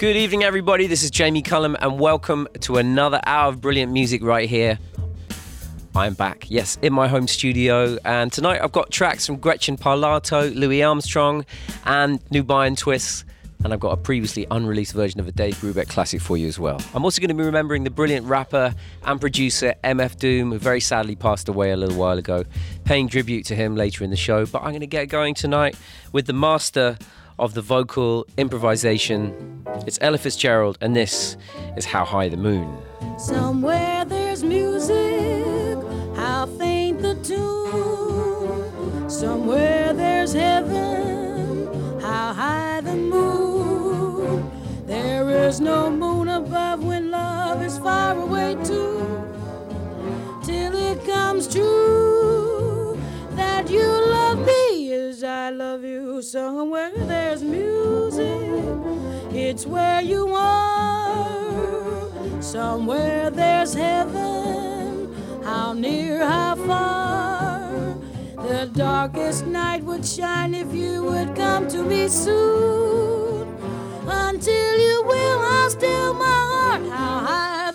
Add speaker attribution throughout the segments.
Speaker 1: Good evening, everybody. This is Jamie Cullum, and welcome to another hour of brilliant music right here. I'm back, yes, in my home studio, and tonight I've got tracks from Gretchen Parlato, Louis Armstrong, and Nubiyan Twists, and I've got a previously unreleased version of a Dave Brubeck classic for you as well. I'm also going to be remembering the brilliant rapper and producer MF Doom, who very sadly passed away a little while ago, paying tribute to him later in the show. But I'm going to get going tonight with the master of the vocal improvisation. It's Ella Fitzgerald, and this is How High the Moon.
Speaker 2: Somewhere there's music, how faint the tune. Somewhere there's heaven, how high the moon. There is no moon above when love is far away too. Till it comes true that you love I love you. Somewhere there's music, it's where you are. Somewhere there's heaven, how near, how far. The darkest night would shine if you would come to me soon. Until you will, I'll still my heart. How high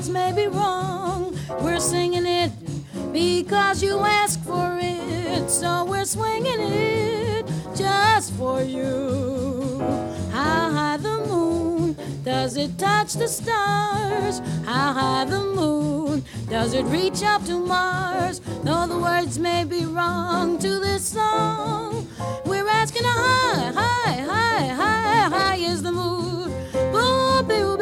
Speaker 2: words may be wrong, we're singing it because you asked for it. So we're swinging it just for you. How high the moon does it touch the stars? How high the moon does it reach up to Mars? Though the words may be wrong to this song, we're asking how high, high, high, high, high is the moon. Boo, boo,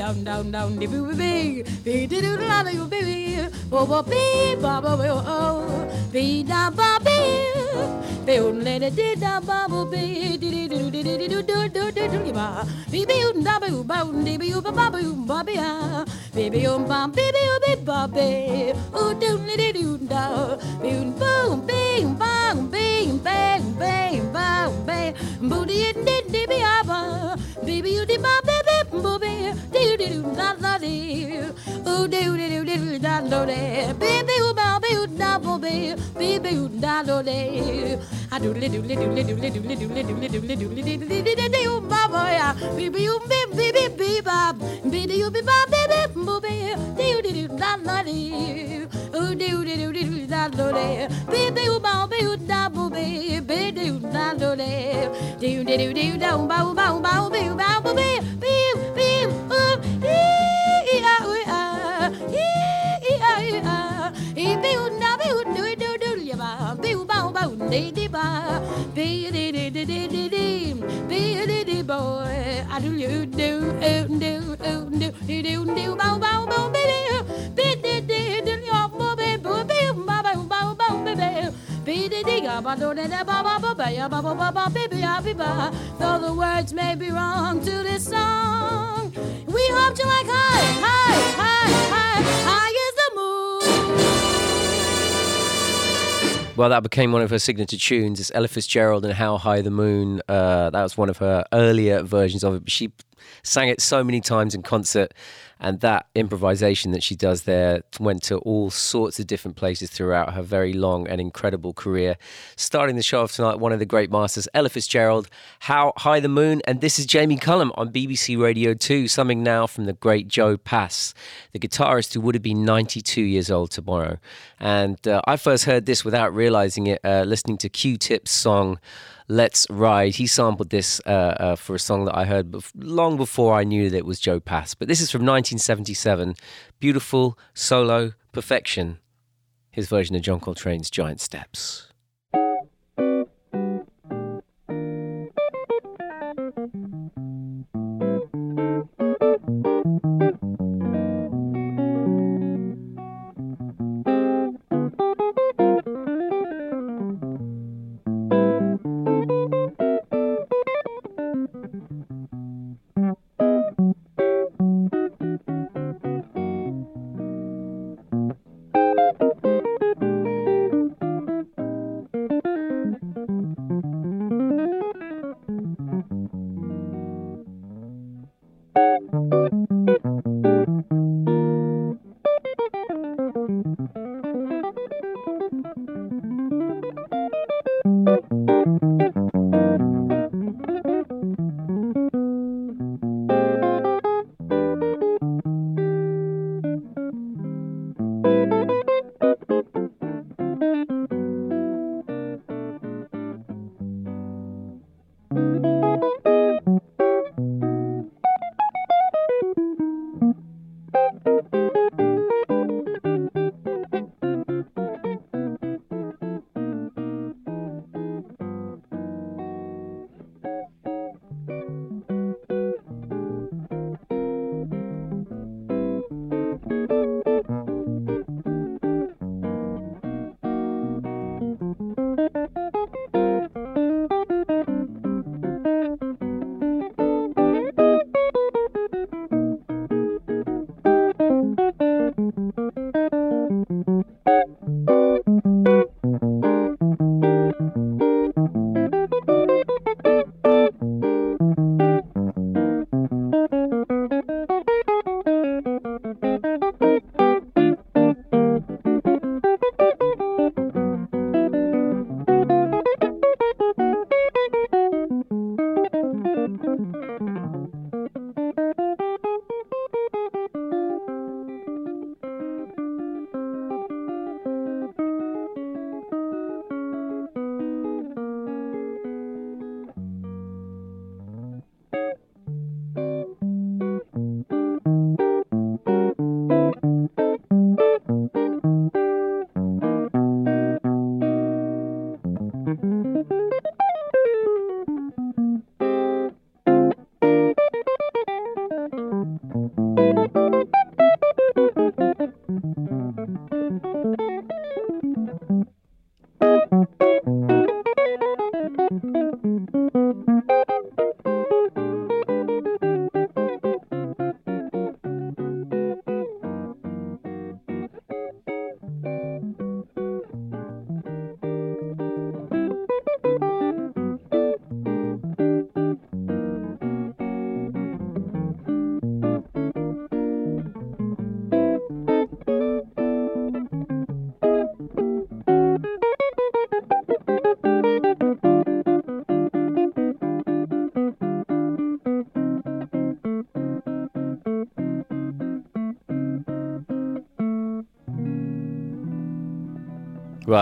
Speaker 2: down down down the boo big be do do la la you baby bo bo be ba ba bo oh be da ba be Baby, un le de de da ba bu be. Di di do di di do do do do do ba be be un da bu ba un di be u ba ba bu ba be ya be be un ba be be u be ba be u do le de do da be un ba un be un ba un be un be un be un ba un be bu di di di be a ba be be u di ba dee, doo, da, da, dee, oo, doo, doo, doo, da, do, dee, bee, bee, oo, ba, bee, oo, da, boo, bee, bee, bee, oo, da, do, dee, I do, dee, doo, dee, doo, dee, doo, dee, doo, dee, doo, dee, doo, dee, doo, dee, doo, dee, dee, dee, dee, moya bibi you bib bibi bibab bidi you bibab bibi bubi diu diu da na di u diu diu diu da do le bibi u ba bi u da bubi bidi u da do le diu diu diu da u ba u ba u ba u bi u ba bubi bi bi u i i a u a i i a i a i bi u na bi u do do do ya ba bi u ba u ba u di di ba bi di di di di boy, I do, you, do, oo, do, oo, do, do, do, do, ba, oo, ba, oo, ba, oo, bee, bee, bee, dee, dee, dee, ya, boo, bee, boo, bee, oo, ba, ba, ba, ba, ba, do, dee, dee, ba, ba, ba, ba, ya, ba, ba, ba, ba, bee, ya, bee, ba. Though the words may be wrong to this song, we hope you like high, high, high, high, high
Speaker 1: Well, that became one of her signature tunes. It's Ella Fitzgerald and How High the Moon. Uh, that was one of her earlier versions of it. She sang it so many times in concert, and that improvisation that she does there went to all sorts of different places throughout her very long and incredible career. Starting the show off tonight, one of the great masters, Ella Fitzgerald, How High the Moon, and this is Jamie Cullum on BBC Radio 2, something now from the great Joe Pass, the guitarist who would have been 92 years old tomorrow. And uh, I first heard this without realizing it, uh, listening to Q-Tip's song. Let's Ride. He sampled this uh, uh, for a song that I heard bef- long before I knew that it was Joe Pass. But this is from 1977. Beautiful solo perfection. His version of John Coltrane's Giant Steps.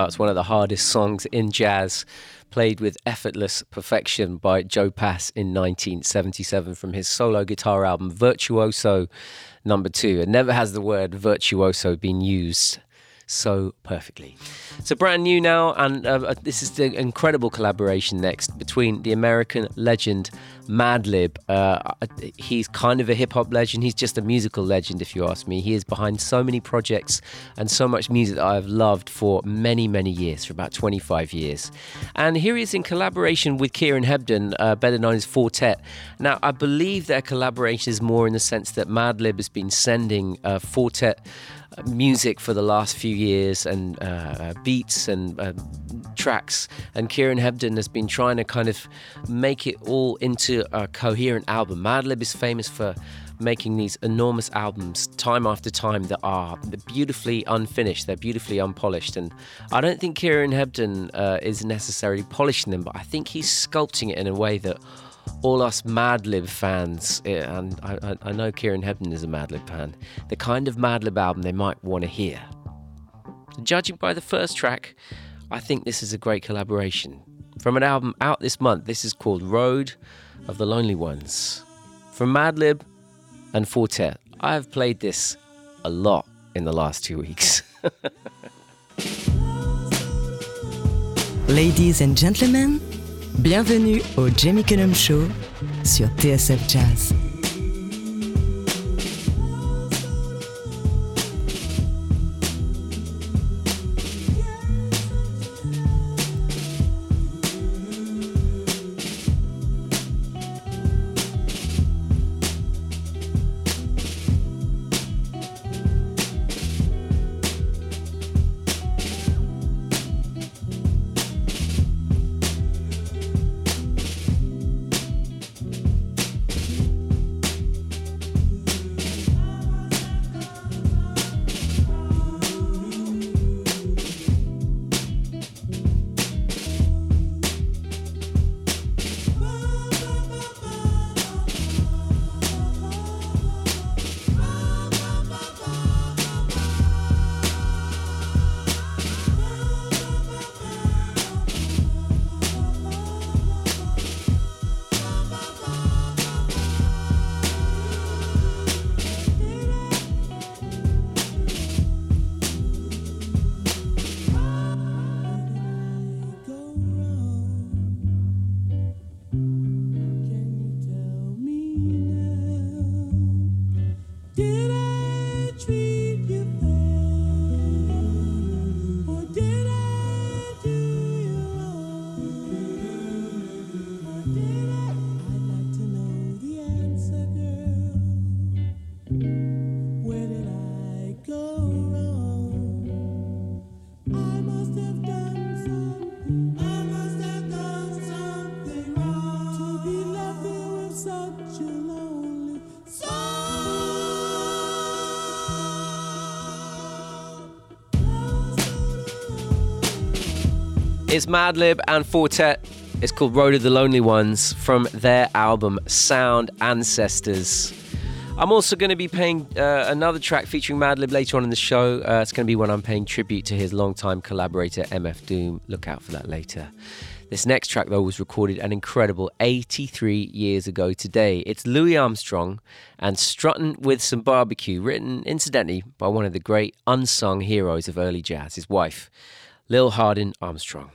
Speaker 1: It's one of the hardest songs in jazz, played with effortless perfection by Joe Pass in 1977 from his solo guitar album Virtuoso number two. And never has the word virtuoso been used so perfectly. So brand new now, and uh, uh, this is the incredible collaboration next between the American legend Madlib. Uh, he's kind of a hip hop legend. He's just a musical legend, if you ask me. He is behind so many projects and so much music that I've loved for many, many years, for about 25 years. And here he is in collaboration with Kieran Hebden, uh, better known as Four Tet. Now, I believe their collaboration is more in the sense that Madlib has been sending uh, Four Tet music for the last few years and uh, uh, beats and uh, tracks. And Kieran Hebden has been trying to kind of make it all into a coherent album. Madlib is famous for making these enormous albums time after time that are beautifully unfinished, they're beautifully unpolished. And I don't think Kieran Hebden uh, is necessarily polishing them, but I think he's sculpting it in a way that all us Madlib fans, eh, and I, I, know Kieran Hebden is a Madlib fan, the kind of Madlib album they might want to hear. Judging by the first track, I think this is a great collaboration. From an album out this month, this is called Road of the Lonely Ones. From Madlib and Four Tet, I have played this a lot in the last two weeks.
Speaker 3: Ladies and gentlemen, Bienvenue au Jamie Cullum Show sur TSF Jazz.
Speaker 1: It's Madlib and Four Tet. It's called Road of the Lonely Ones from their album Sound Ancestors. I'm also going to be paying uh, another track featuring Madlib later on in the show. Uh, it's going to be when I'm paying tribute to his longtime collaborator MF Doom. Look out for that later. This next track, though, was recorded an incredible 83 years ago today. It's Louis Armstrong and Struttin' with Some Barbecue, written incidentally by one of the great unsung heroes of early jazz, his wife, Lil Hardin Armstrong.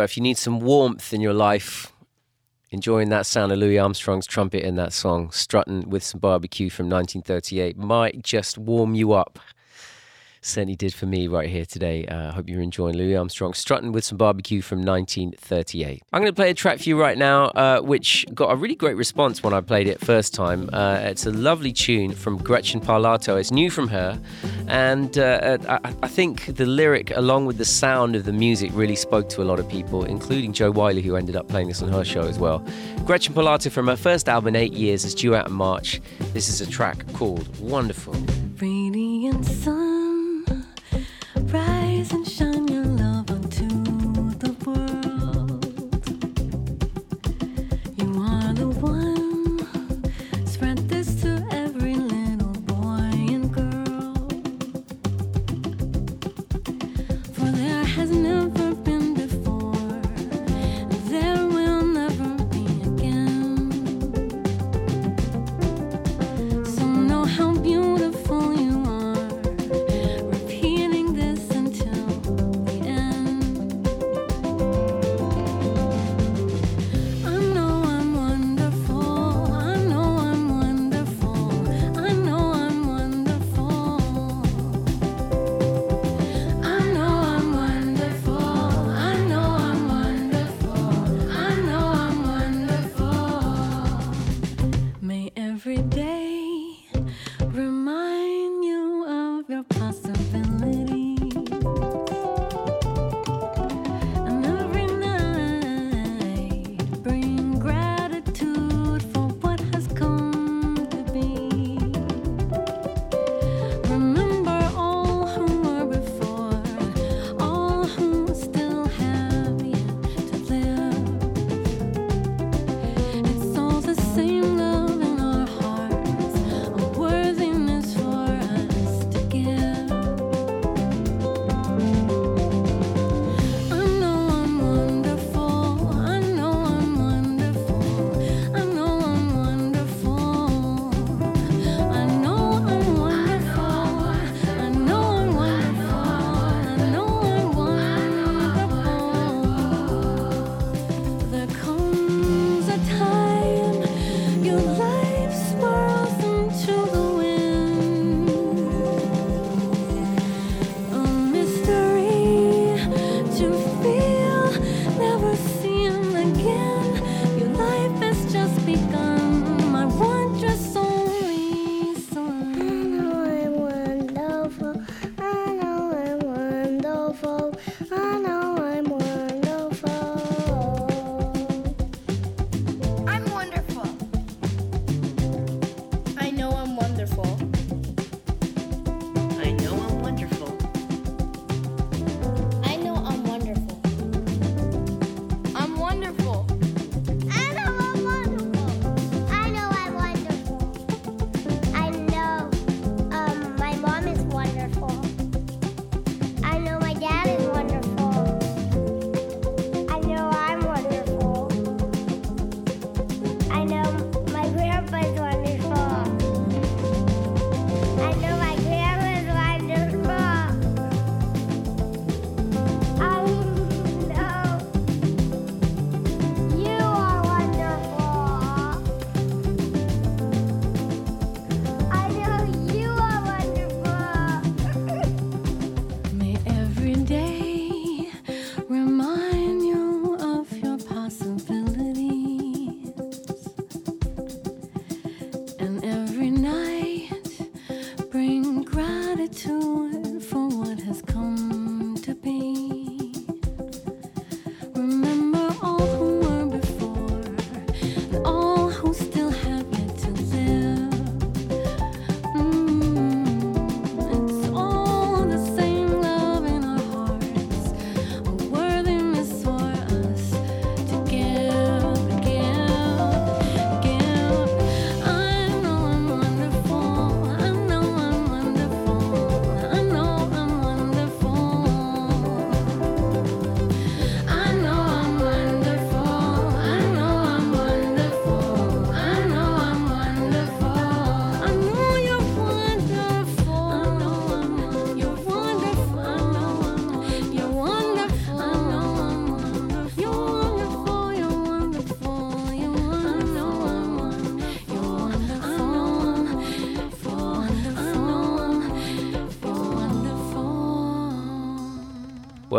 Speaker 1: Well, if you need some warmth in your life, enjoying that sound of Louis Armstrong's trumpet in that song, strutting with some barbecue from 1938, might just warm you up certainly did for me right here today. I uh, hope you're enjoying Louis Armstrong strutting with some barbecue from 1938. I'm going to play a track for you right now, uh, which got a really great response when I played it first time. Uh, it's a lovely tune from Gretchen Parlato. It's new from her, and uh, uh, I, I, think the lyric, along with the sound of the music, really spoke to a lot of people, including Jo Whiley, who ended up playing this on her show as well. Gretchen Parlato from her first album, Eight Years, is due out in March. This is a track called Wonderful.
Speaker 4: Radiant sun rise and shine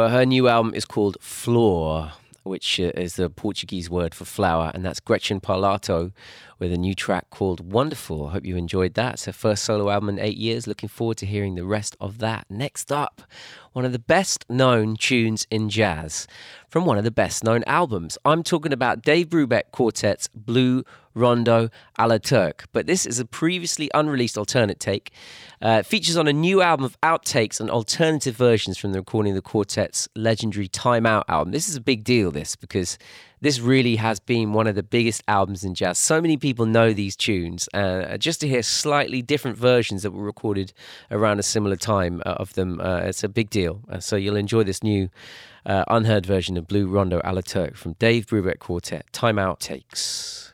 Speaker 1: Well, her new album is called Flor, which uh, is the Portuguese word for flower, and that's Gretchen Parlato with a new track called Wonderful. Hope you enjoyed that. It's her first solo album in eight years. Looking forward to hearing the rest of that. Next up, one of the best known tunes in jazz from one of the best known albums. I'm talking about Dave Brubeck Quartet's Blue Rondo a la Turk. But this is a previously unreleased alternate take. Uh, features on a new album of outtakes and alternative versions from the recording of the quartet's legendary Time Out album. This is a big deal, this, because this really has been one of the biggest albums in jazz. So many people know these tunes. Uh, just to hear slightly different versions that were recorded around a similar time uh, of them, uh, it's a big deal. Uh, so you'll enjoy this new uh, unheard version of Blue Rondo a la Turk from Dave Brubeck Quartet. Time Out Takes.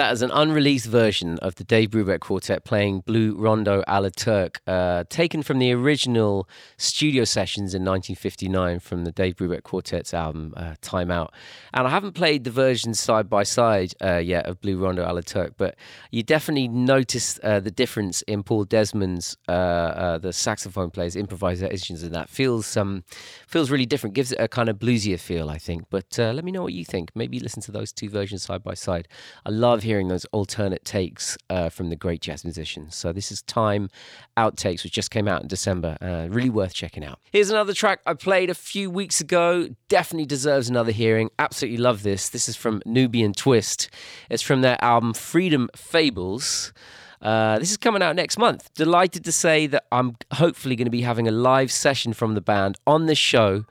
Speaker 1: That is an unreleased version of the Dave Brubeck Quartet playing Blue Rondo a la Turk, uh, taken from the original studio sessions in 1959 from the Dave Brubeck Quartet's album uh, Time Out. And I haven't played the versions side by side uh, yet of Blue Rondo a la Turk, but you definitely notice uh, the difference in Paul Desmond's, uh, uh, the saxophone player's improvisations, and that feels um, feels really different. Gives it a kind of bluesier feel, I think. But let me know what you think. Maybe listen to those two versions side by side. I love love hearing those alternate takes uh, from the great jazz musicians. So this is Time Outtakes, which just came out in December. Uh, really worth checking out. Here's another track I played a few weeks ago. Definitely deserves another hearing. Absolutely love this. This is from Nubiyan Twist. It's from their album Freedom Fables. Uh, this is coming out next month. Delighted to say that I'm hopefully going to be having a live session from the band on this show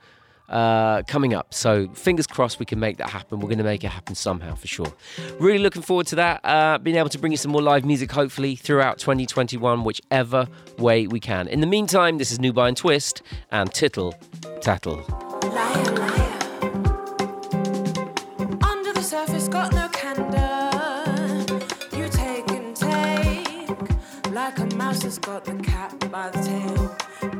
Speaker 1: uh, coming up. So fingers crossed we can make that happen. We're going to make it happen somehow for sure. Really looking forward to that. Uh, being able to bring you some more live music, hopefully throughout 2021, whichever way we can. In the meantime, this is Nubiyan Twist and Tittle Tattle. And got the cat by the tail.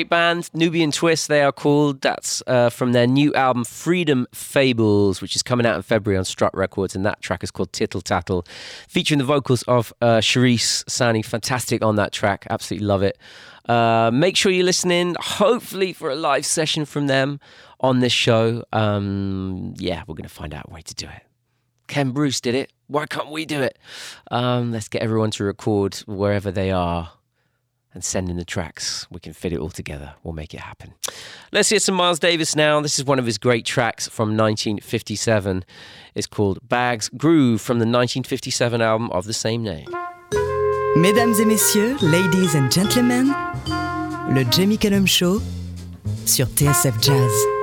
Speaker 1: Great band, Nubiyan Twist, they are called. That's uh, from their new album, Freedom Fables, which is coming out in February on Strut Records. And that track is called Tittle Tattle, featuring the vocals of uh, sounding fantastic on that track. Absolutely love it. Uh, make sure you're listening, hopefully, for a live session from them on this show. Um, yeah, we're going to find out a way to do it. Ken Bruce did it. Why can't we do it? Um, let's get everyone to record wherever they are and send in the tracks. We can fit it all together. We'll make it happen. Let's hear some Miles Davis now. This is one of his great tracks from 1957. It's called Bags Groove from the 1957 album of the same name.
Speaker 3: Mesdames et messieurs, ladies and gentlemen, le Jamie Cullum Show sur TSF Jazz.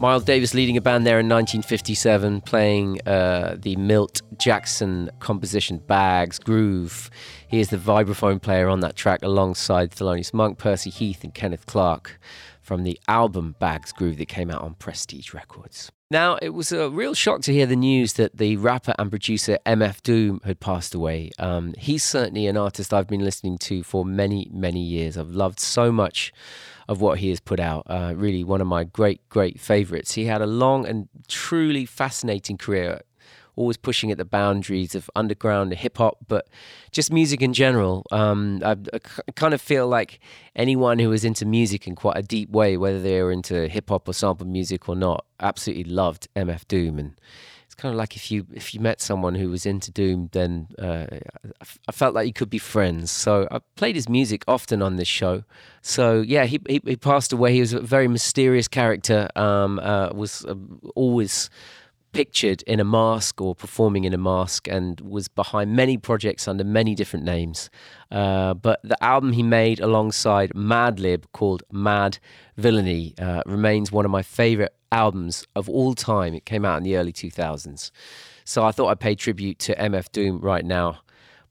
Speaker 1: Miles Davis leading a band there in 1957, playing uh, the Milt Jackson composition Bags Groove. He is the vibraphone player on that track alongside Thelonious Monk, Percy Heath, and Kenneth Clarke from the album Bags Groove that came out on Prestige Records. Now, it was a real shock to hear the news that the rapper and producer MF Doom had passed away. Um, he's certainly an artist I've been listening to for many, many years. I've loved so much of what he has put out. Uh, really, one of my great, great favorites. He had a long and truly fascinating career, always pushing at the boundaries of underground hip hop, but just music in general. Um, I, I, kind of feel like anyone who was into music in quite a deep way, whether they were into hip hop or sample music or not, absolutely loved MF Doom and kind of like if you if you met someone who was into doom, then uh, I felt like you could be friends. So I played his music often on this show. So yeah, he he, he passed away. He was a very mysterious character. Um, uh, was uh, always pictured in a mask or performing in a mask and was behind many projects under many different names. Uh, but the album he made alongside Madlib called Mad Villainy uh, remains one of my favorite albums of all time. It came out in the early 2000s. So I thought I'd pay tribute to MF Doom right now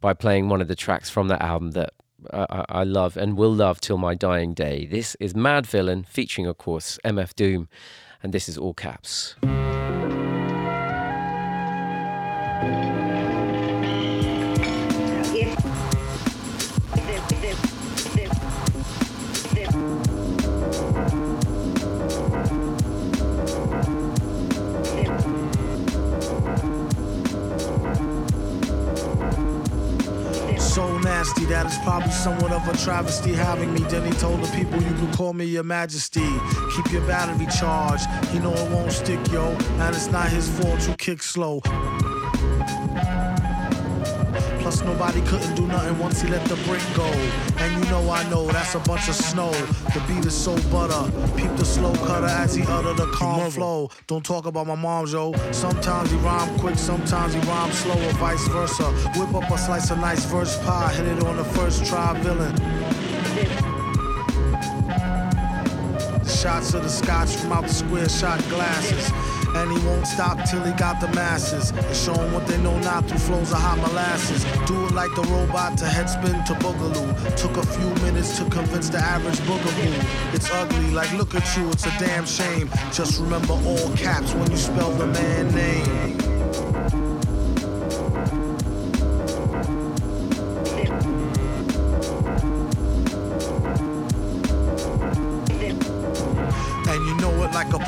Speaker 1: by playing one of the tracks from that album that uh, I love and will love till my dying day. This is Madvillain, featuring, of course, MF Doom, and this is all caps.
Speaker 5: That is probably somewhat of a travesty having me. Then he told the people you can call me your majesty. Keep your battery charged. He know it won't stick, yo. And it's not his fault you kick slow. Plus, nobody couldn't do nothing once he let the brick go. And you know I know that's a bunch of snow. The beat is so butter. Peep the slow cutter as he utter the calm flow. Don't talk about my mom, yo. Sometimes he rhyme quick, sometimes he rhyme slow, or vice versa. Whip up a slice of nice verse pie, hit it on the first try, villain. The shots of the scotch from out the square shot glasses. And he won't stop till he got the masses. And show them what they know not through flows of hot molasses. Do it like the robot to headspin to boogaloo. Took a few minutes to convince the average boogaboo. It's ugly, like look at you, it's a damn shame. Just remember all caps when you spell the man name.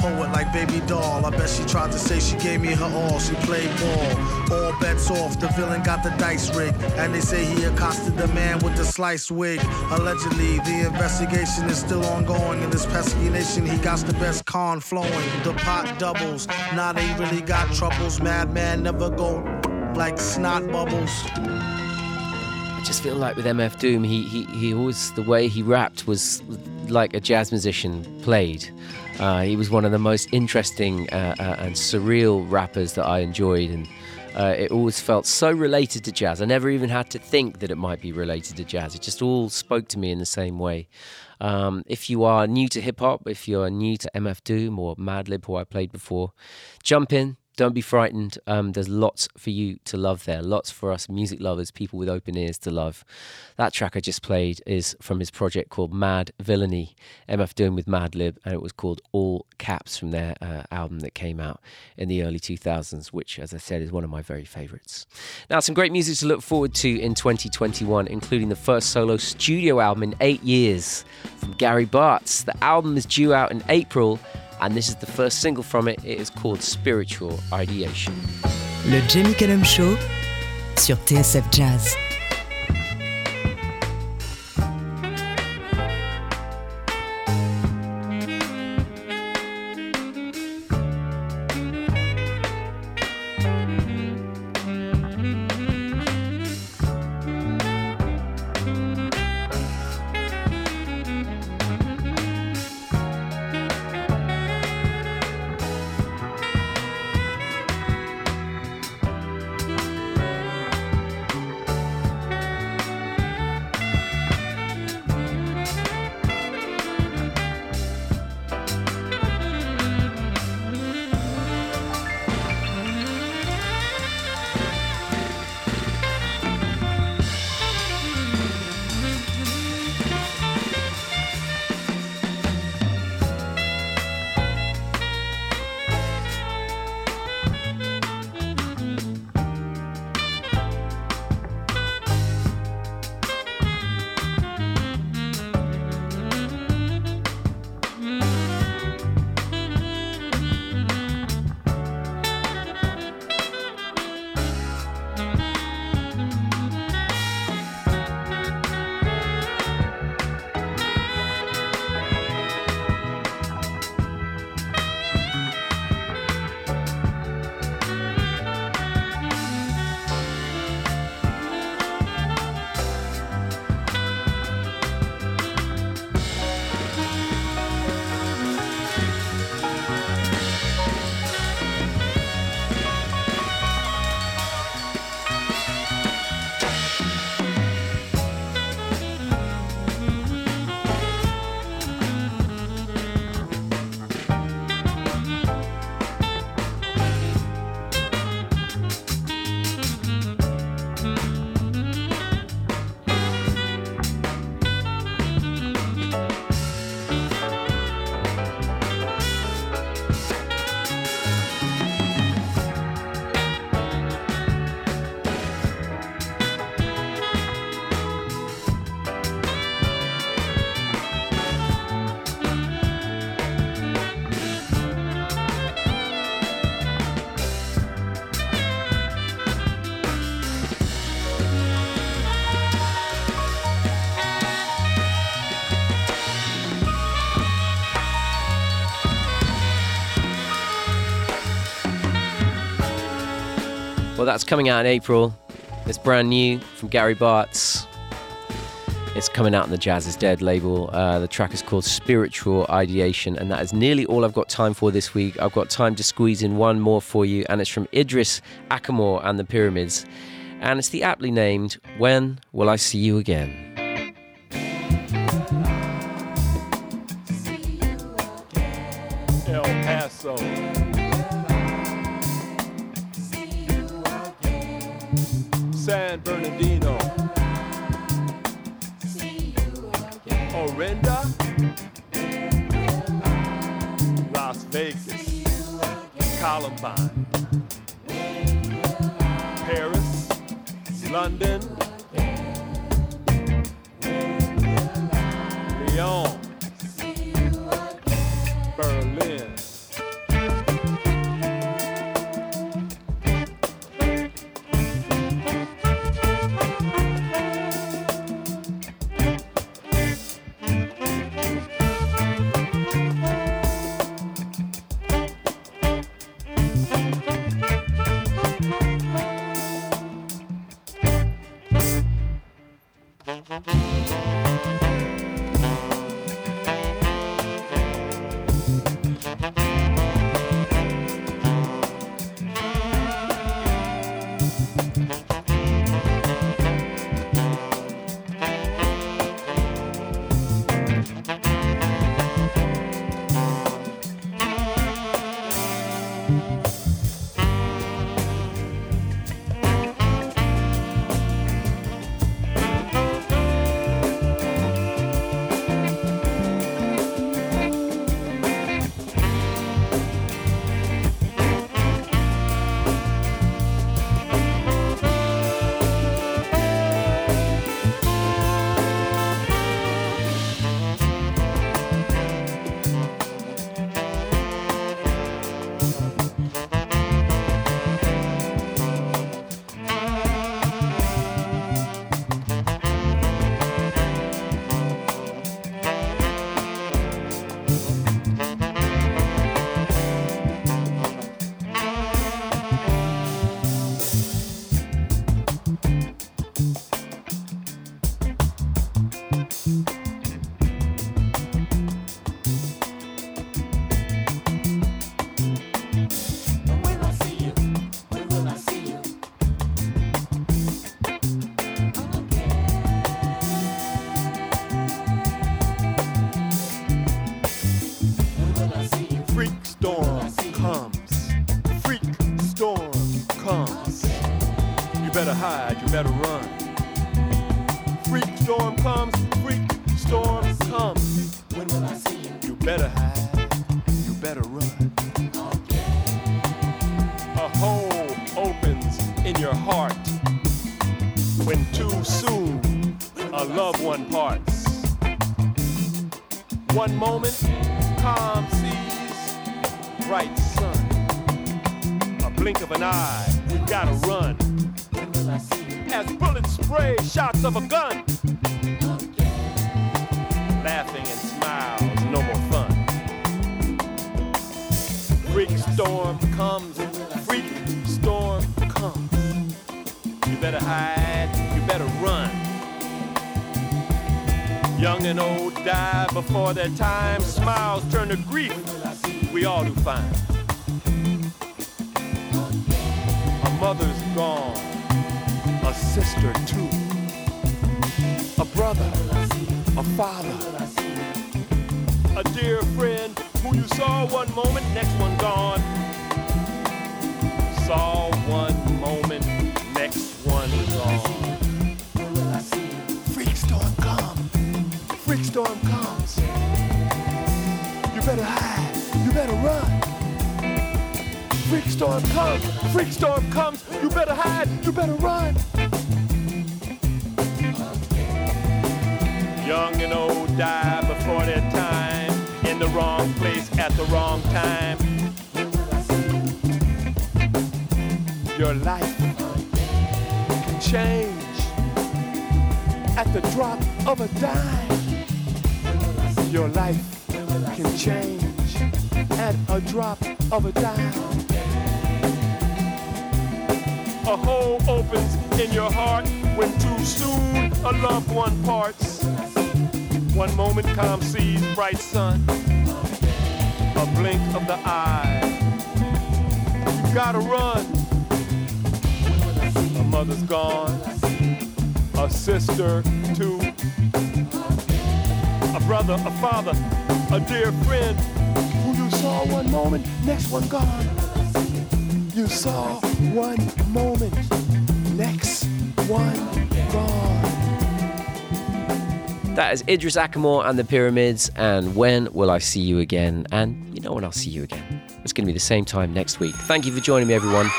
Speaker 5: Poet, like baby doll. I bet she tried to say she gave me her all. She played ball. All bets off. The villain got the dice rig, and they say he accosted the man with the sliced wig. Allegedly, the investigation is still ongoing. In this pesky nation, he got the best con flowing. The pot doubles. Now they really got troubles. Madman never go like snot bubbles.
Speaker 1: I just feel like with MF Doom, he, he, he always, the way he rapped was like a jazz musician played. Uh, he was one of the most interesting uh, uh, and surreal rappers that I enjoyed, and uh, it always felt so related to jazz. I never even had to think that it might be related to jazz. It just all spoke to me in the same way. Um, if you are new to hip hop, if you're new to MF Doom or Madlib, who I played before, jump in, don't be frightened. Um, there's lots for you to love there. Lots for us music lovers, people with open ears to love. That track I just played is from his project called Madvillainy, MF Doom with Madlib, and it was called All Caps from their uh, album that came out in the early 2000s, which, as I said, is one of my very favorites. Now, some great music to look forward to in 2021, including the first solo studio album in eight years from Gary Bartz. The album is due out in April and this is the first single from it. It is called Spiritual Ideation.
Speaker 3: Le Jamie Cullum Show sur TSF Jazz.
Speaker 1: That's coming out in April. It's brand new from Gary Bartz. It's coming out on the Jazz is Dead label. Uh, the track is called Spiritual Ideation, and that is nearly all I've got time for this week. I've got time to squeeze in one more for you, and it's from Idris Ackamoor and the Pyramids. And it's the aptly named When Will I See You Again?
Speaker 6: San Bernardino. Orinda. Las Vegas. Columbine. Paris. London. Storm comes. You better hide. You better run. Freak storm comes. Freak storm comes. You better hide. You better run. Young and old die before their time. In the wrong place at the wrong time. Your life can change at the drop of a dime. Your life can change at a drop of a dime. A hole opens in your heart when too soon a loved one parts. One moment calm seas, bright sun, a blink of the eye. You gotta run. A mother's gone, a sister too, brother, a father, a dear friend who you saw one moment, next one gone. You saw one moment, next one gone.
Speaker 1: That is Idris Ackamoor and the Pyramids. And when will I see you again? And you know when I'll see you again. It's going to be the same time next week. Thank you for joining me, everyone.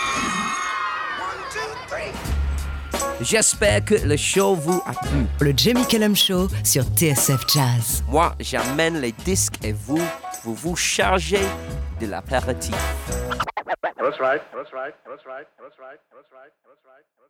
Speaker 1: J'espère que le show vous a plu.
Speaker 3: Le Jamie Cullum Show sur TSF Jazz.
Speaker 1: Moi, j'amène les disques et vous, vous vous chargez de l'apéritif.
Speaker 7: That's right. That's right. That's right. That's right. That's right. That's right. That's right.